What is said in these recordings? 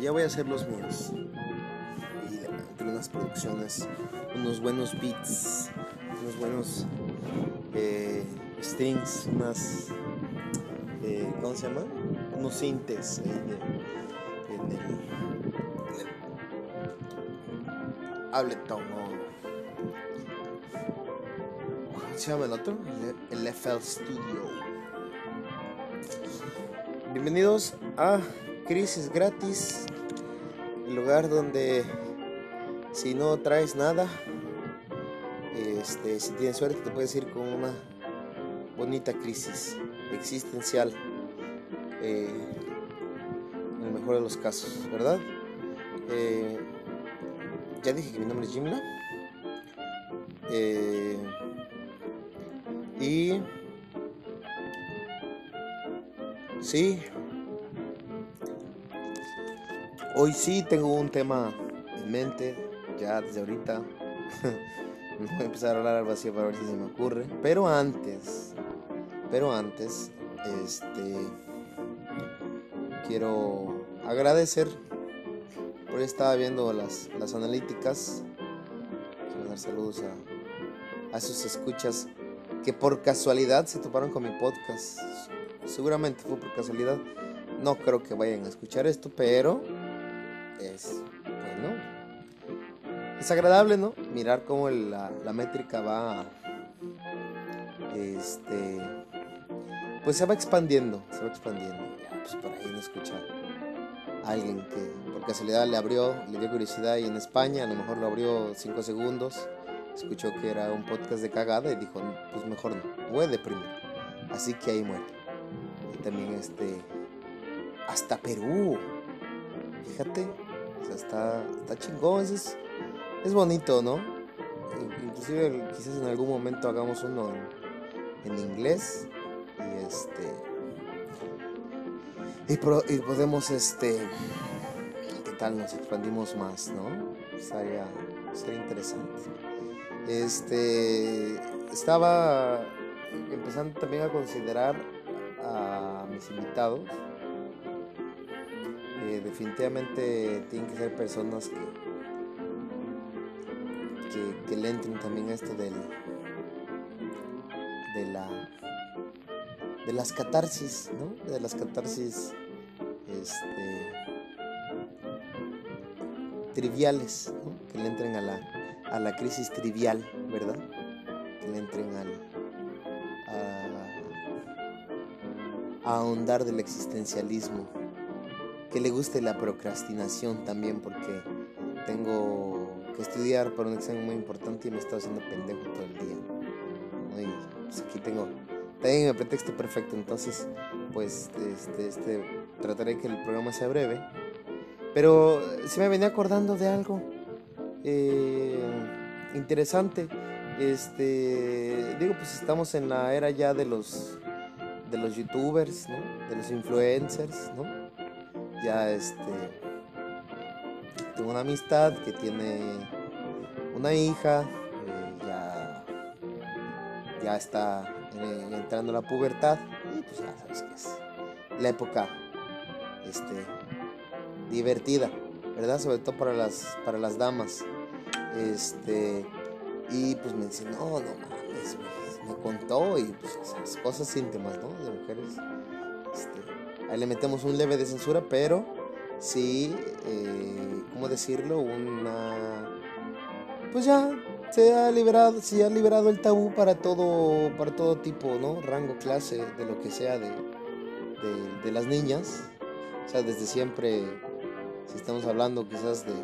ya voy a hacer los míos. Y entre unas producciones, unos buenos beats, unos buenos eh, strings, unas. Eh, ¿Cómo se llama? Unos sintes de- en el. en el Ableton o. ¿Cómo se llama el otro? El FL Studio. Bienvenidos a Crisis Gratis, el lugar donde si no traes nada, este, si tienes suerte te puedes ir con una bonita crisis existencial, eh, en el mejor de los casos, ¿verdad? Eh, ya dije que mi nombre es Jimla. Eh, y sí, hoy sí tengo un tema en mente, ya desde ahorita. Voy a empezar a hablar al vacío para ver si se me ocurre. Pero antes, pero antes, este, quiero agradecer por estaba viendo las, las analíticas. Quiero dar saludos a, a sus escuchas que por casualidad se toparon con mi podcast. Seguramente fue por casualidad. No creo que vayan a escuchar esto, pero Es agradable, ¿no? Mirar cómo la, la métrica va. Este. Pues se va expandiendo. Se va expandiendo. Pues por ahí no escucha a alguien que por casualidad le abrió, le dio curiosidad y en España a lo mejor lo abrió 5 segundos. Escuchó que era un podcast de cagada y dijo, pues mejor no, voy a deprimir. Así que ahí muere. Y también este. Hasta Perú. Fíjate. O sea, está, está chingón. Es bonito, ¿no? In- Inclusive quizás en algún momento hagamos uno en, en inglés. Y este. Y, pro- y podemos este. ¿Qué tal? Nos expandimos más, ¿no? Sería, sería interesante. Este. Estaba empezando también a considerar a mis invitados. Eh, definitivamente tienen que ser personas que, que, le entren también a esto del, de la de las catarsis, ¿no? De las catarsis este triviales, ¿no? Que le entren a la, a la crisis trivial, ¿verdad? Que le entren al a, a ahondar del existencialismo que le guste la procrastinación también porque tengo estudiar para un examen muy importante y me estoy haciendo pendejo todo el día. Y pues aquí tengo, tengo el pretexto perfecto, entonces pues este, este, trataré que el programa sea breve. Pero se me venía acordando de algo eh, interesante. Este, digo, pues estamos en la era ya de los de los youtubers. De los influencers, ¿no? ya este tengo una amistad que tiene una hija eh, ya ya está eh, entrando la pubertad y pues ya sabes que es la época este divertida verdad sobre todo para las para las damas. Este y pues me dice no no mames güey", me contó y pues esas cosas íntimas no de mujeres este, Ahí le metemos un leve de censura, pero sí, eh, ¿cómo decirlo? Una... Pues ya se ha liberado, se ha liberado el tabú para todo, para todo tipo, ¿no? Rango, clase, de lo que sea de, de, de las niñas. O sea, desde siempre, si estamos hablando quizás de,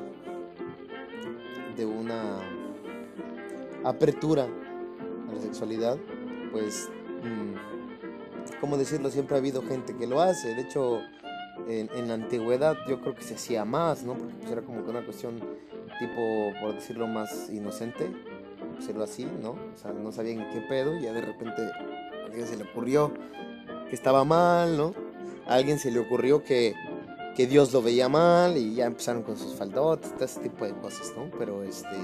de una apertura a la sexualidad, pues... mm, ¿cómo decirlo? Siempre ha habido gente que lo hace. De hecho, en, la antigüedad yo creo que se hacía más, ¿no? Porque pues era como que una cuestión tipo, por decirlo más inocente, decirlo así, ¿no? O sea, no sabían qué pedo y ya de repente a alguien se le ocurrió que estaba mal, ¿no? A alguien se le ocurrió que, que Dios lo veía mal y ya empezaron con sus faldotes, todo ese tipo de cosas, ¿no? Pero este...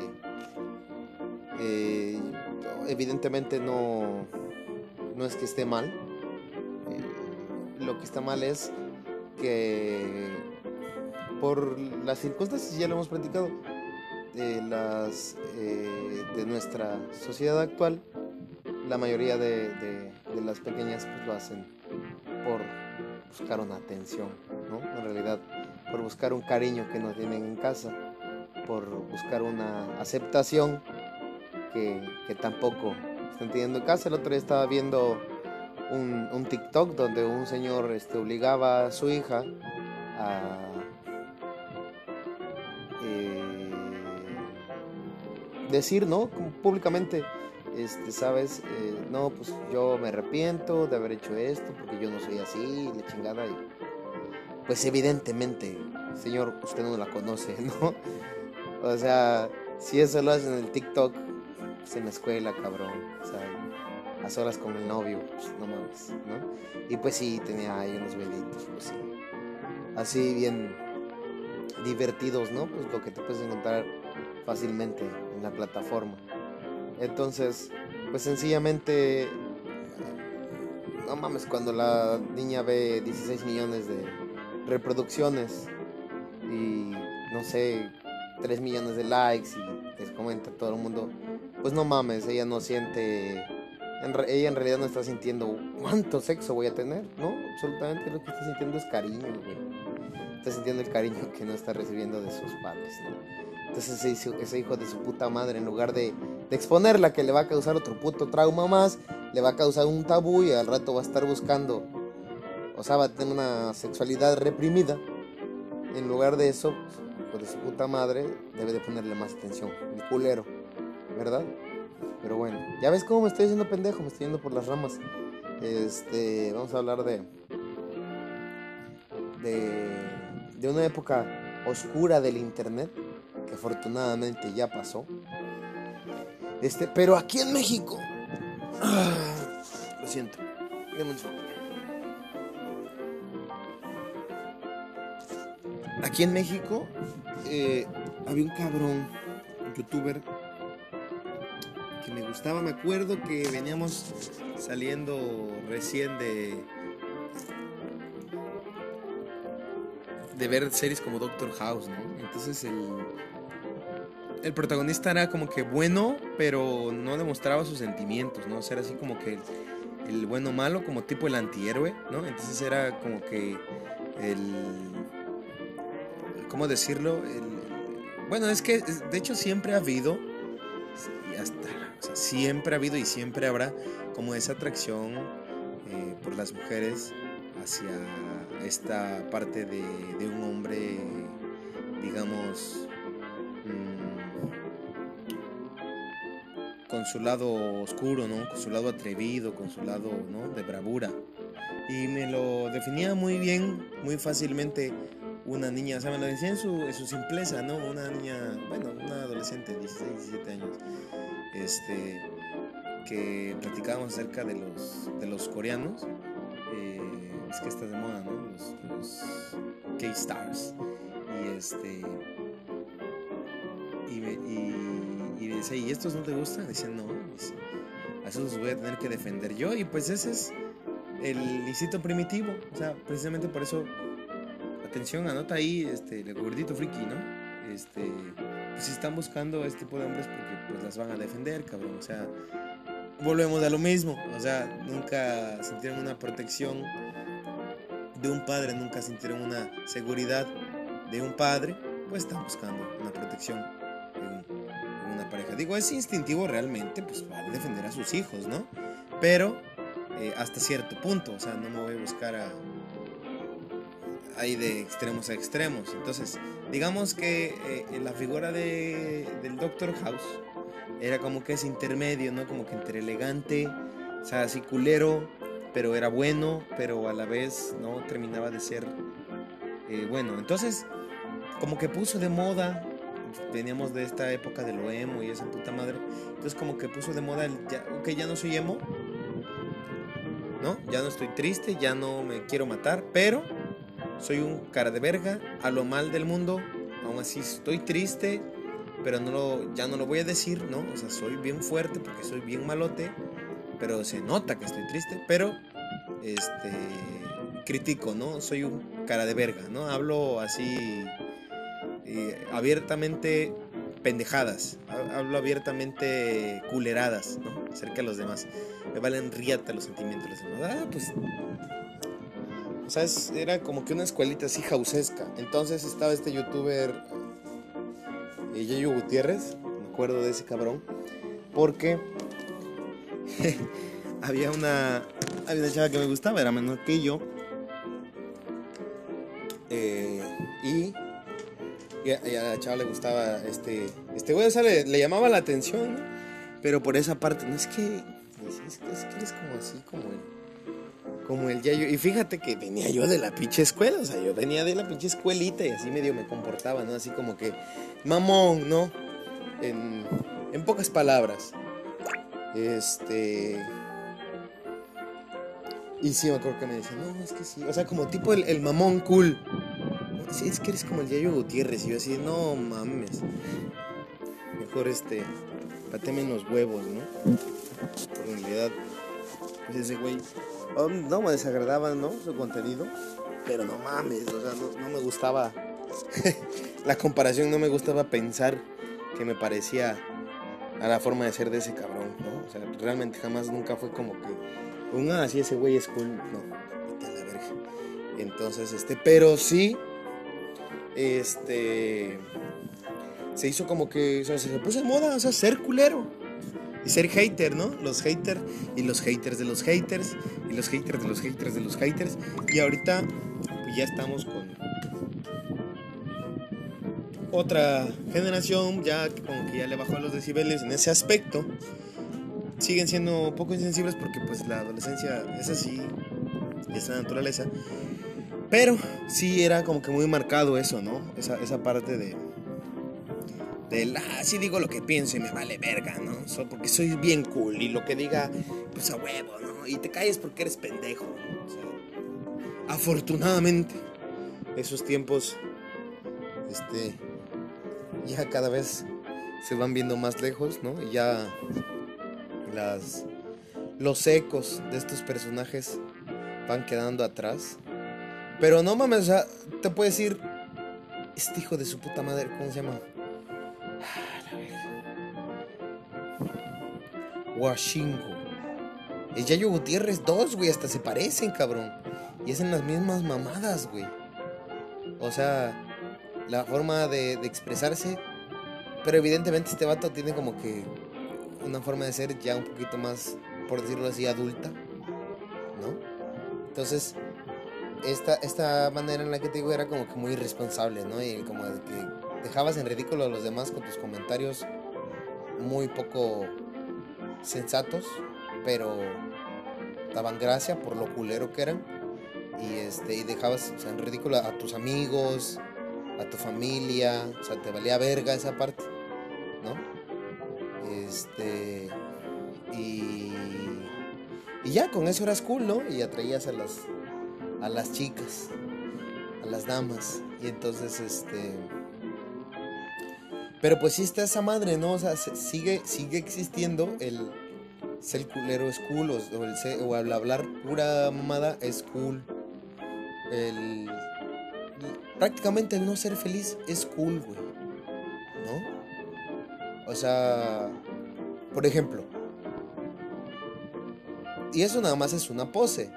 eh, evidentemente no, no es que esté mal, eh, lo que está mal es que por las circunstancias, ya lo hemos platicado, de, las, eh, de nuestra sociedad actual, la mayoría de, las pequeñas pues, lo hacen por buscar una atención, ¿no? En realidad, por buscar un cariño que no tienen en casa, por buscar una aceptación que, tampoco están teniendo en casa. El otro día estaba viendo un, un TikTok donde un señor este, obligaba a su hija a eh, decir, ¿no? públicamente, este, sabes, eh, no, pues yo me arrepiento de haber hecho esto porque yo no soy así, la chingada. Y, pues evidentemente, señor, usted no la conoce, ¿no? O sea, si eso lo hacen en el TikTok, pues en la escuela, cabrón, o sea, a solas con el novio, pues no mames, ¿no? Y pues sí, tenía ahí unos velitos, pues sí. Así bien divertidos, ¿no? Pues lo que te puedes encontrar fácilmente en la plataforma. Entonces, pues sencillamente, no mames, cuando la niña ve 16 millones de reproducciones y no sé, 3 millones de likes y les comenta todo el mundo, pues no mames, ella no siente, ella en realidad no está sintiendo cuánto sexo voy a tener, ¿no? Absolutamente lo que está sintiendo es cariño, Está sintiendo el cariño que no está recibiendo de sus padres, ¿no? Entonces ese, hijo de su puta madre, en lugar de, de exponerla que le va a causar otro puto trauma más, le va a causar un tabú y al rato va a estar buscando, o sea, va a tener una sexualidad reprimida. En lugar de eso, pues, de su puta madre, debe de ponerle más atención. El culero, ¿verdad? Pero bueno, ya ves cómo me estoy haciendo pendejo, me estoy yendo por las ramas. Este, vamos a hablar de. de. de una época oscura del internet que afortunadamente ya pasó. Este, pero aquí en México. lo siento. Aquí en México eh, había un cabrón, un youtuber, que me gustaba. Me acuerdo que veníamos saliendo recién de. de ver series como Doctor House, ¿no? Entonces el el protagonista era como que bueno, pero no demostraba sus sentimientos, ¿no? O sea, era así como que el bueno malo, como tipo el antihéroe, ¿no? Entonces era como que el... ¿Cómo decirlo? El, bueno, es que de hecho siempre ha habido, hasta, siempre ha habido y siempre habrá como esa atracción eh, por las mujeres hacia esta parte de, de un hombre, digamos, con su lado oscuro, ¿no? Con su lado atrevido, con su lado, ¿no? De bravura. Y me lo definía muy bien, muy fácilmente una niña, o sea, me lo decía en su, su simpleza, ¿no? Una niña, bueno, una adolescente, 16, 17 años, este, que platicábamos acerca de los, de los coreanos, eh, es que está de moda, ¿no? Los, los K-Stars. Y este, y, y y dice, ¿y estos no te gustan? Dicen, no, a esos los voy a tener que defender yo. Y pues ese es el instinto primitivo. O sea, precisamente por eso, atención, anota ahí este, el gordito friki, ¿no? Este, si están buscando este tipo de hombres porque pues las van a defender, cabrón. O sea, volvemos a lo mismo. O sea, nunca sintieron una protección de un padre, nunca sintieron una seguridad de un padre, pues están buscando una protección pareja. Digo, es instintivo realmente, pues va a defender a sus hijos, ¿no? Pero eh, hasta cierto punto, o sea, no me voy a buscar a ahí de extremos a extremos. Entonces, digamos que eh, la figura de, del Doctor House era como que ese intermedio, ¿no? Como que entre elegante, o sea, así culero, pero era bueno, pero a la vez no terminaba de ser eh, bueno. Entonces, como que puso de moda veníamos de esta época de lo emo y esa puta madre. Entonces como que puso de moda el, ya, ok, ya no soy emo, ¿no? Ya no estoy triste, ya no me quiero matar, pero soy un cara de verga, a lo mal del mundo, aún así estoy triste, pero no lo, ya no lo voy a decir, ¿no? O sea, soy bien fuerte porque soy bien malote, pero se nota que estoy triste, pero, este, critico, ¿no? Soy un cara de verga, ¿no? Hablo así eh, abiertamente pendejadas, hablo abiertamente culeradas, ¿no? Acerca de los demás. Me valen riata los sentimientos de los demás. Ah, pues o sea, era como que una escuelita así jausesca. Entonces estaba este youtuber, eh, Gutiérrez, me acuerdo de ese cabrón, porque había una, había una chava que me gustaba, era menor que yo. Eh, y, a, la chava le gustaba este, este güey, o sea, le, llamaba la atención, pero por esa parte, no es que, es que, es que eres como así, como el como el Yayo. Y fíjate que venía yo de la pinche escuela, o sea, yo venía de la pinche escuelita y así medio me comportaba, ¿no? Así como que, mamón, ¿no? En, en pocas palabras. Este. Y sí, me acuerdo que me decía, no, es que sí. O sea, como tipo el, mamón cool. Sí, es que eres como el Yayo Gutiérrez. Y yo así, no mames. Mejor este. Pateme los huevos, ¿no? en realidad, ese güey Oh, no me desagradaba, ¿no? Su contenido. Pero no mames, o sea, no, me gustaba. la comparación no me gustaba pensar que me parecía a la forma de ser de ese cabrón, ¿no? O sea, realmente jamás nunca fue como que un ah, ese güey es cool. No, la verga. Entonces, este, pero sí, este, se hizo como que, o sea, se puso en moda, o sea, ser culero y ser hater, ¿no? Los haters y los haters de los haters y los haters de los haters de los haters. Y ahorita pues ya estamos con otra generación ya como que ya le bajó a los decibeles en ese aspecto. Siguen siendo poco insensibles porque pues la adolescencia es así, es la naturaleza. Pero sí era como que muy marcado eso, ¿no? Esa, esa parte de, del, ah, sí digo lo que pienso y me vale verga, ¿no? porque soy bien cool y lo que diga, pues a huevo, ¿no? Y te calles porque eres pendejo, afortunadamente, esos tiempos, este, ya cada vez se van viendo más lejos, ¿no? Y ya las, los ecos de estos personajes van quedando atrás. Pero no mames, o sea, te puedes decir, este hijo de su puta madre, ¿cómo se llama? Washingo. Es Yayo Gutiérrez 2, güey. Hasta se parecen, cabrón. Y hacen las mismas mamadas, güey. O sea, la forma de, expresarse. Pero evidentemente este vato tiene como que una forma de ser ya un poquito más, por decirlo así, adulta. ¿No? Entonces, esta, esta manera en la que te digo era como que muy irresponsable, ¿no? Y como de que dejabas en ridículo a los demás con tus comentarios muy poco sensatos, pero daban gracia por lo culero que eran. Y, este, y dejabas en ridículo a tus amigos, a tu familia, o sea, te valía verga esa parte, ¿no? Este, y, y ya con eso eras cool, ¿no? Y atraías a las, a las chicas, a las damas, y entonces, este, pero pues sí está esa madre, ¿no? O sea, sigue, sigue existiendo el ser culero es cool, o, el, hablar pura mamada es cool. El, prácticamente el no ser feliz es cool, güey. ¿No? O sea, por ejemplo, y eso nada más es una pose.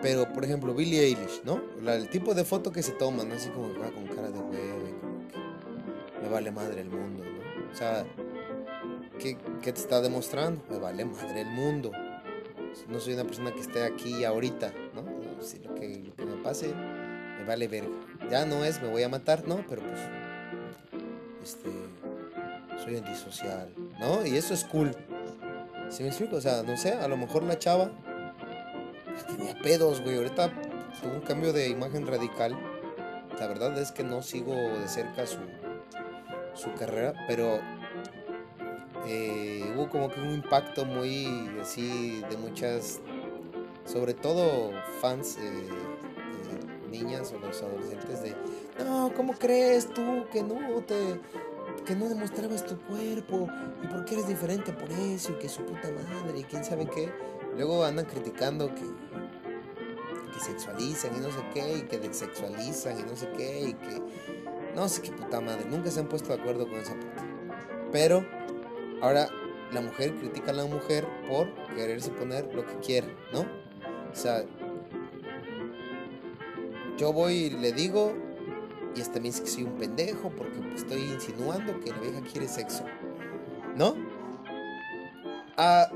Pero, por ejemplo, Billie Eilish, ¿no? el tipo de foto que se toman, Así como va con cara de hueve, vale madre el mundo, ¿no? O sea, ¿qué, ¿qué, te está demostrando? Me vale madre el mundo. No soy una persona que esté aquí ahorita, ¿no? Si lo que, lo que me pase, me vale verga. Ya no es, me voy a matar, ¿no? Pero pues, este, soy antisocial, ¿no? Y eso es cool. ¿Sí me explico? O sea, no sé, a lo mejor la chava tenía pedos, güey. Ahorita tuvo un cambio de imagen radical. La verdad es que no sigo de cerca su, su carrera, pero eh, hubo como que un impacto muy así de muchas, sobre todo fans, eh, niñas o los adolescentes de, no, ¿cómo crees tú que no te, que no demostrabas tu cuerpo y por qué eres diferente por eso y que su puta madre y quién sabe qué? Luego andan criticando que, que sexualizan y no sé qué, y que desexualizan y no sé qué, y que no sé qué puta madre, nunca se han puesto de acuerdo con esa parte. Pero ahora la mujer critica a la mujer por quererse poner lo que quiera, ¿no? O sea, yo voy y le digo, y hasta me dice que soy un pendejo porque pues, estoy insinuando que la vieja quiere sexo, ¿no? Ah,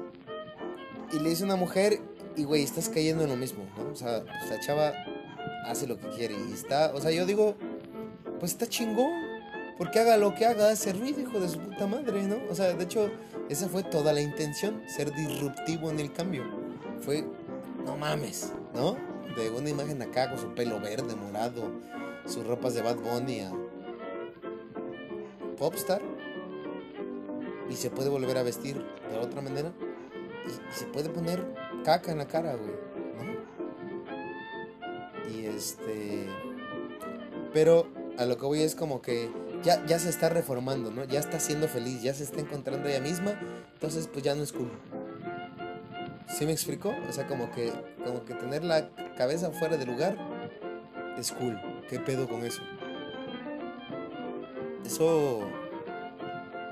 y le dice una mujer, y güey, estás cayendo en lo mismo, ¿no? O sea, pues, la chava hace lo que quiere y está, o sea, yo digo, pues está chingón, porque haga lo que haga, hace ruido, hijo de su puta madre, ¿no? O sea, de hecho, esa fue toda la intención, ser disruptivo en el cambio. Fue, no mames, ¿no? De una imagen acá con su pelo verde, morado, sus ropas de Bad Bunny a Popstar. Y se puede volver a vestir de otra manera. Y, se puede poner caca en la cara, güey, ¿no? Y este... Pero lo que voy es como que ya, ya se está reformando, ¿no? Ya está siendo feliz, ya se está encontrando ella misma, entonces pues ya no es cool. ¿Sí me explico? O sea, como que, como que tener la cabeza fuera de lugar es cool. ¿Qué pedo con eso? Eso...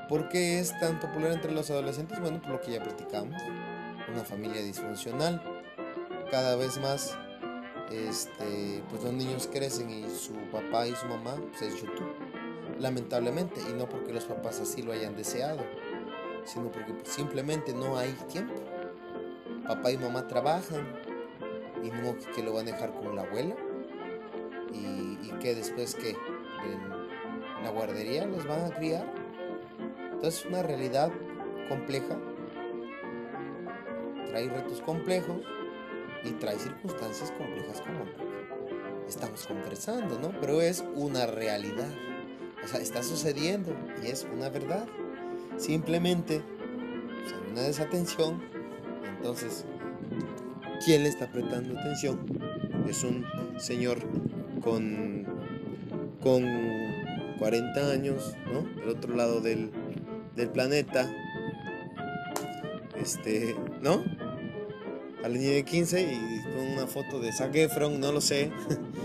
¿Por qué es tan popular entre los adolescentes? Bueno, por lo que ya platicamos. Una familia disfuncional. Cada vez más este, pues los niños crecen y su papá y su mamá pues es YouTube, lamentablemente, y no porque los papás así lo hayan deseado, sino porque pues, simplemente no hay tiempo. Papá y mamá trabajan y no que lo van a dejar con la abuela y, que después que en la guardería los van a criar. Entonces una realidad compleja, trae retos complejos y trae circunstancias complejas como estamos conversando, ¿no? Pero es una realidad. O sea, está sucediendo y es una verdad. Simplemente pues, hay una desatención. Entonces, ¿quién le está prestando atención? Es un señor con, con 40 años, ¿no? Del otro lado del, del planeta. Este, ¿no? A la niña de 15 y con una foto de Zac Efron, no lo sé.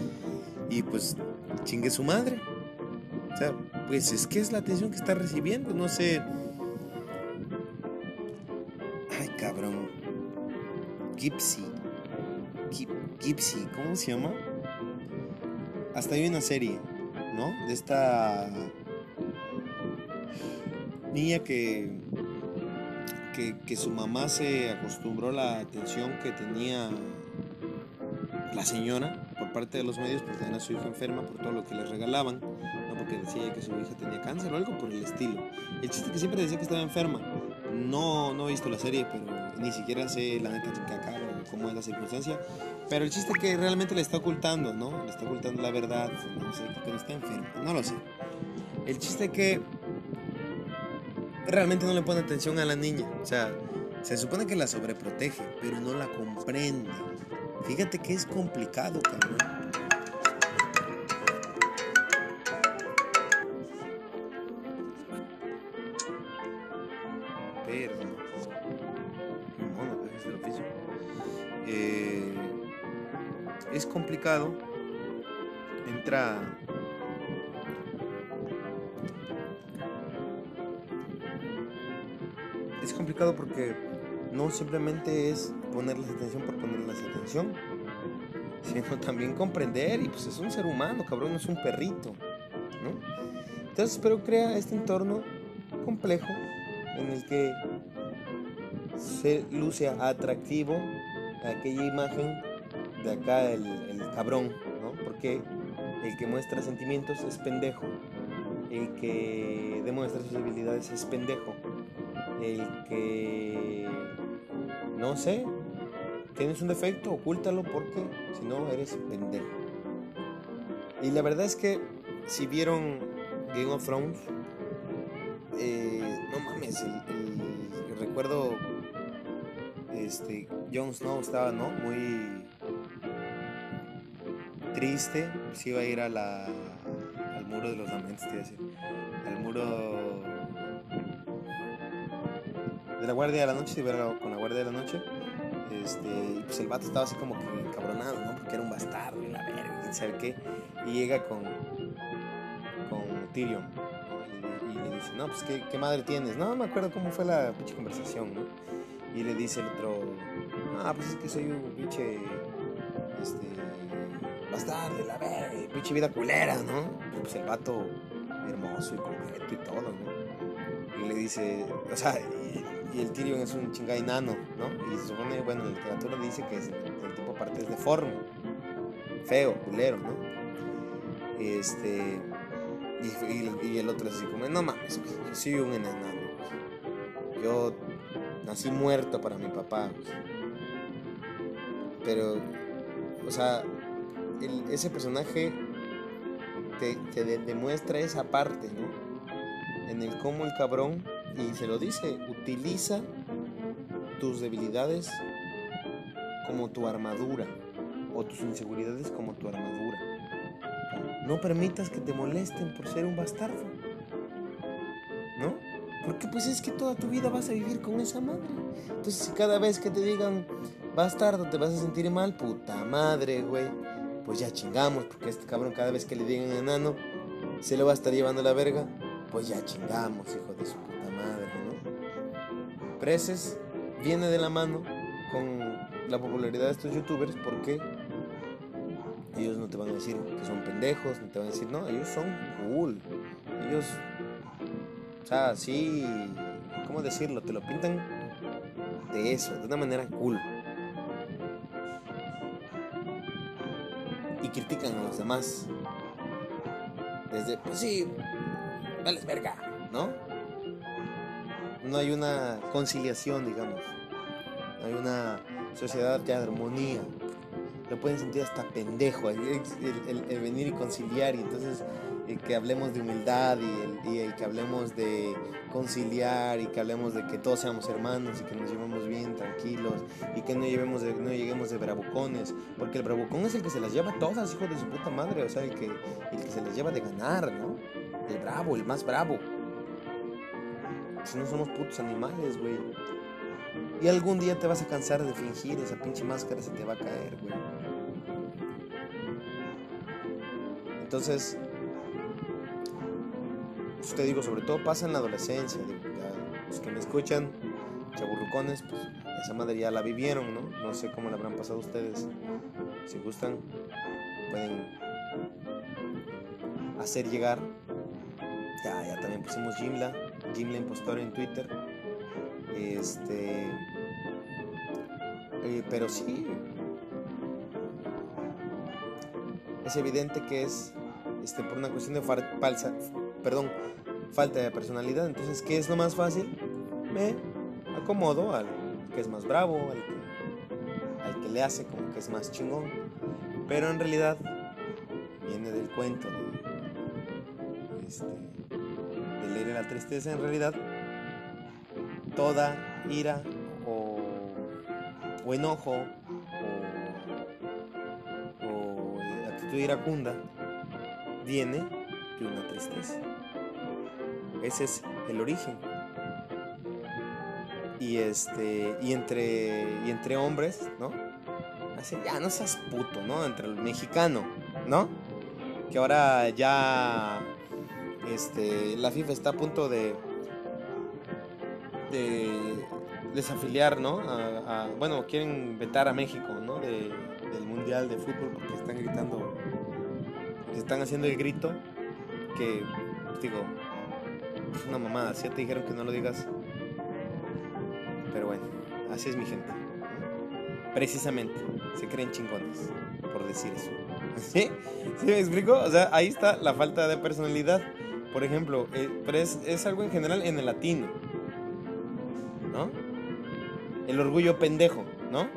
y pues chingue su madre. O sea, pues es que es la atención que está recibiendo, no sé. Ay, cabrón. Gypsy. Gypsy, ¿cómo se llama? Hasta hay una serie, ¿no? De esta niña que que, su mamá se acostumbró a la atención que tenía la señora por parte de los medios por tener a su hija enferma, por todo lo que le regalaban, no porque decía que su hija tenía cáncer o algo por el estilo. El chiste que siempre decía que estaba enferma. No, no he visto la serie, pero ni siquiera sé la neta que acá cómo es la circunstancia. Pero el chiste que realmente le está ocultando, ¿no? Le está ocultando la verdad, no sé, que no está enferma, no lo sé. El chiste que realmente no le pone atención a la niña. O sea, se supone que la sobreprotege, pero no la comprende. Fíjate que es complicado, cabrón. Perdón. Eh, es complicado. Entra complicado porque no simplemente es ponerles atención por ponerles atención, sino también comprender y pues es un ser humano, cabrón, es un perrito, ¿no? Entonces, pero crea este entorno complejo en el que se luce atractivo aquella imagen de acá el, el cabrón, ¿no? Porque el que muestra sentimientos es pendejo, el que demuestra sus debilidades es pendejo, el que, no sé, tienes un defecto, ocúltalo porque si no eres pendejo. Y la verdad es que si vieron Game of Thrones, eh, no mames, el, recuerdo, este, Jon Snow estaba, ¿no? Muy triste, si iba a ir a la, al muro de los lamentos, decir, al muro la Guardia de la Noche, si con la Guardia de la Noche, este, pues el vato estaba así como que encabronado, ¿no? Porque era un bastardo y la verga, quién sabe qué. Y llega con, con Tyrion. Y, le dice, no, pues ¿qué, ¿qué madre tienes? No, me acuerdo cómo fue la pinche conversación, ¿no? Y le dice el otro, ah, pues es que soy un pinche, este, bastardo, la verga, pinche vida culera, ¿no? Pues el vato hermoso y completo y todo, ¿no? Le dice, o sea, y, el Tyrion es un chingada enano, ¿no? Y se supone, bueno, en la literatura dice que el tipo aparte es deforme, feo, culero, ¿no? Este, y, el otro es así como, no mames, yo soy un enano, yo nací muerto para mi papá, pero, o sea, ese personaje te, te de- demuestra esa parte, ¿no? En el cómo el cabrón, y se lo dice, utiliza tus debilidades como tu armadura, o tus inseguridades como tu armadura. No permitas que te molesten por ser un bastardo, ¿no? Porque pues es que toda tu vida vas a vivir con esa madre. Entonces si cada vez que te digan bastardo te vas a sentir mal, puta madre, güey. Pues ya chingamos, porque este cabrón cada vez que le digan enano se lo va a estar llevando a la verga. Pues ya chingamos, hijo de su puta madre, ¿no? Preces viene de la mano con la popularidad de estos youtubers porque ellos no te van a decir que son pendejos, no te van a decir, no, ellos son cool. Ellos, o sea, sí, ¿cómo decirlo? Te lo pintan de eso, de una manera cool. Y critican a los demás. Desde, pues sí, ¿no? No hay una conciliación, digamos. No hay una sociedad de armonía. Lo pueden sentir hasta pendejo, el, venir y conciliar, y entonces eh, que hablemos de humildad y, el, y el que hablemos de conciliar y que hablemos de que todos seamos hermanos y que nos llevemos bien, tranquilos y que no, llevemos de- no lleguemos de bravucones, porque el bravucón es el que se las lleva todas, hijo de su puta madre, o sea, el que, el que se las lleva de ganar, ¿no? Bravo, el más bravo. Si no somos putos animales, güey. Y algún día te vas a cansar de fingir, esa pinche máscara se te va a caer, güey. Entonces, pues te digo, sobre todo pasa en la adolescencia. los que me escuchan, chaburrucones, pues esa madre ya la vivieron, ¿no? No sé cómo la habrán pasado ustedes. Si gustan, pueden hacer llegar. Ya, ya también pusimos Jimla, Jimla Impostor en Twitter. Este. eh, pero sí. Es evidente que es este, por una cuestión de falsa, perdón, falta de personalidad. Entonces, ¿qué es lo más fácil? Me acomodo al que es más bravo, al que, al que le hace como que es más chingón. Pero en realidad viene del cuento de, la tristeza. En realidad, toda ira o, enojo o, actitud iracunda viene de una tristeza. Ese es el origen. Y este y entre y entre hombres, ¿no? Así, ya no seas puto, ¿no? Entre el mexicano, ¿no? Que ahora ya este la FIFA está a punto de de desafiliar, ¿no? A, bueno, quieren vetar a México, ¿no? De- del Mundial de Fútbol porque están gritando, están haciendo el grito que, pues, digo, es una mamada, ya te dijeron que no lo digas. Pero bueno, así es mi gente. Precisamente, se creen chingones por decir eso. ¿Sí? ¿Sí me explico? O sea, ahí está la falta de personalidad. Por ejemplo, eh, pero es, es algo en general en el latino. ¿no? El orgullo pendejo, ¿no?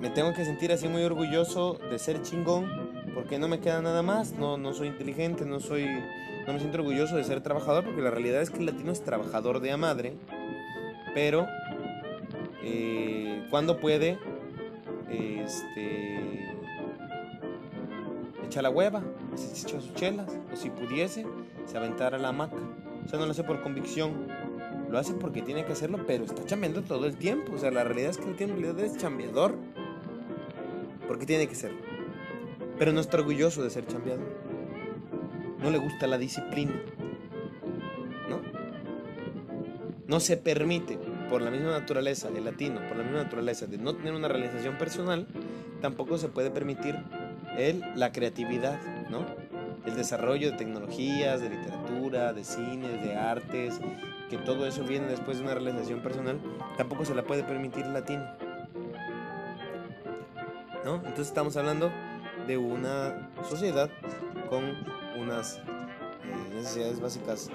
Me tengo que sentir así muy orgulloso de ser chingón porque no me queda nada más, no, no soy inteligente, no soy, no me siento orgulloso de ser trabajador porque la realidad es que el latino es trabajador de a madre, pero eh, cuando puede, este, echa la hueva, se echa sus chelas, o si pudiese, se aventara a la hamaca. O sea, no lo hace por convicción, lo hace porque tiene que hacerlo, pero está chambeando todo el tiempo. O sea, la realidad es que el tiempo realidad es chambeador. Porque tiene que ser. Pero no está orgulloso de ser chambeador. No le gusta la disciplina. ¿No? No se permite, por la misma naturaleza, el latino, por la misma naturaleza de no tener una realización personal, tampoco se puede permitir el, la creatividad, ¿no? El desarrollo de tecnologías, de literatura, de cines, de artes, que todo eso viene después de una realización personal, tampoco se la puede permitir el latino. ¿No? Entonces estamos hablando de una sociedad con unas eh, necesidades básicas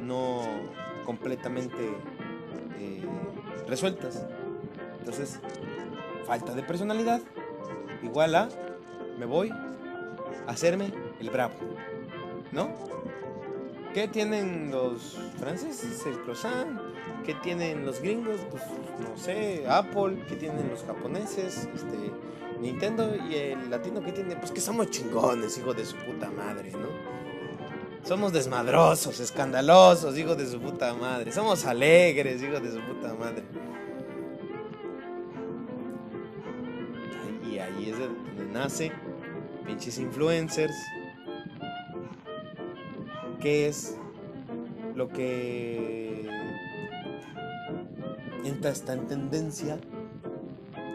no completamente eh, resueltas. Entonces, falta de personalidad igual a me voy a hacerme el bravo, ¿no? ¿Qué tienen los franceses? El croissant. ¿Qué tienen los gringos? Pues no sé, Apple. ¿Qué tienen los japoneses? Este, Nintendo y el latino ¿qué tiene, pues que somos chingones, hijo de su puta madre, ¿no? Somos desmadrosos, escandalosos, hijo de su puta madre. Somos alegres, hijo de su puta madre. Y ahí es donde nace pinches influencers. ¿Qué es lo que entra está en tendencia?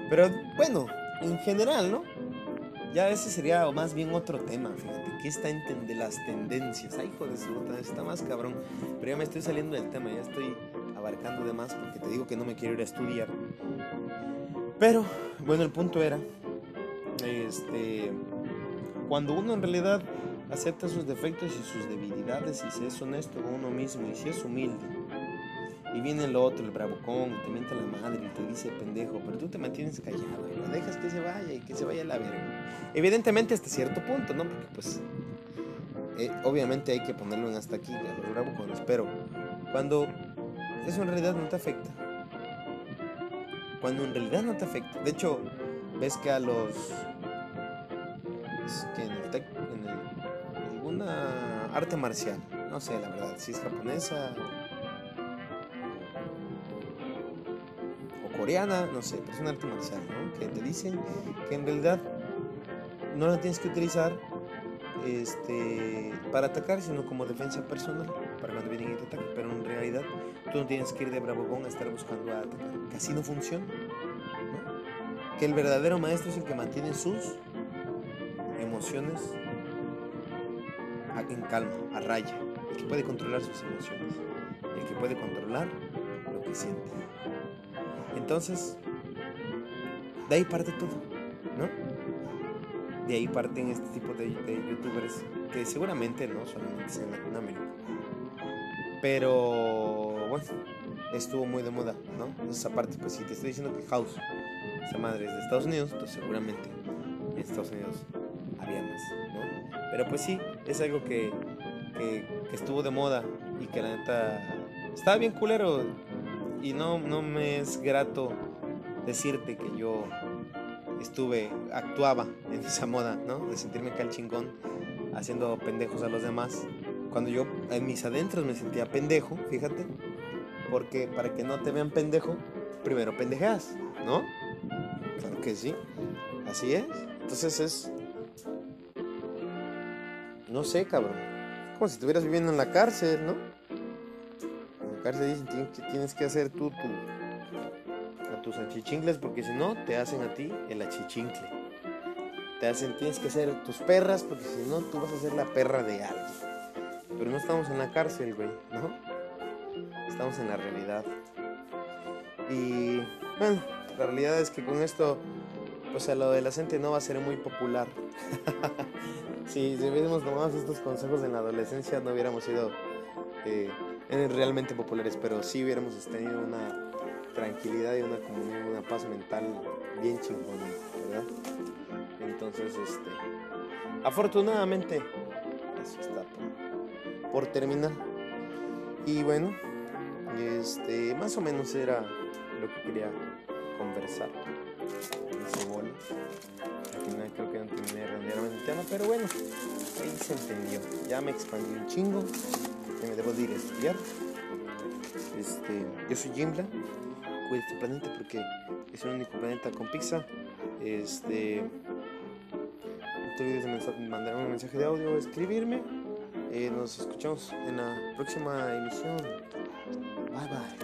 Pero bueno, en general, ¿no? Ya ese sería más bien otro tema, fíjate, ¿qué está en las tendencias? Ay, hijo de su está más cabrón. Pero ya me estoy saliendo del tema, ya estoy abarcando de más porque te digo que no me quiero ir a estudiar. Pero, bueno, el punto era, este, cuando uno en realidad acepta sus defectos y sus debilidades y si es honesto con uno mismo y si es humilde, y viene el otro, el bravucón, y te mienta la madre y te dice pendejo, pero tú te mantienes callado y dejas que se vaya y que se vaya a la verga. Evidentemente hasta cierto punto, ¿no? Porque pues eh, obviamente hay que ponerlo en hasta aquí a los bravucones, pero cuando eso en realidad no te afecta. Cuando en realidad no te afecta. De hecho, ves que a los que en el, alguna arte marcial, no sé la verdad, si es japonesa coreana, no sé, pero es un arte marcial, ¿no? Que te dicen que en realidad no la tienes que utilizar este, para atacar, sino como defensa personal, para cuando vienen y te atacan. Pero en realidad tú no tienes que ir de bravogón a estar buscando a atacar, así no funciona. Que el verdadero maestro es el que mantiene sus emociones en calma, a raya, el que puede controlar sus emociones, el que puede controlar lo que siente. Entonces, de ahí parte todo, ¿no? De ahí parten este tipo de, youtubers que seguramente no solamente es en Latinoamérica. Pero bueno, estuvo muy de moda, ¿no? Esa parte, pues si te estoy diciendo que House, esa madre es de Estados Unidos, pues seguramente en Estados Unidos más. Pero pues sí, es algo que estuvo de moda y que la neta estaba bien culero y no, no me es grato decirte que yo estuve, actuaba en esa moda, ¿no? De sentirme cal chingón haciendo pendejos a los demás. Cuando yo en mis adentros me sentía pendejo, fíjate, porque para que no te vean pendejo, primero pendejeas, ¿no? Claro que sí, así es. Entonces es, no sé, cabrón, como si estuvieras viviendo en la cárcel, ¿no? cárcel dicen que tienes que hacer tú a tus achichincles porque si no te hacen a ti el achichincle. Te hacen, tienes que hacer tus perras porque si no tú vas a ser la perra de alguien. Pero no estamos en la cárcel, güey, ¿no? Estamos en la realidad. Y bueno, la realidad es que con esto, pues a lo de la gente no va a ser muy popular. si, si hubiéramos tomado estos consejos en la adolescencia no hubiéramos sido eh, realmente populares, pero sí hubiéramos tenido una tranquilidad y una comunión, una paz mental bien chingona, ¿verdad? Entonces, este, afortunadamente, eso está por, terminar. Y bueno, este, más o menos era lo que quería conversar. Al final creo que no terminé realmente el tema, pero bueno, ahí se entendió. Ya me expandí un chingo me debo de ir a estudiar. Este, yo soy Jimbla. Cuida este planeta porque es el único planeta con pizza. Este, no te olvides de mandarme un mensaje de audio o escribirme. Eh, nos escuchamos en la próxima emisión. Bye bye.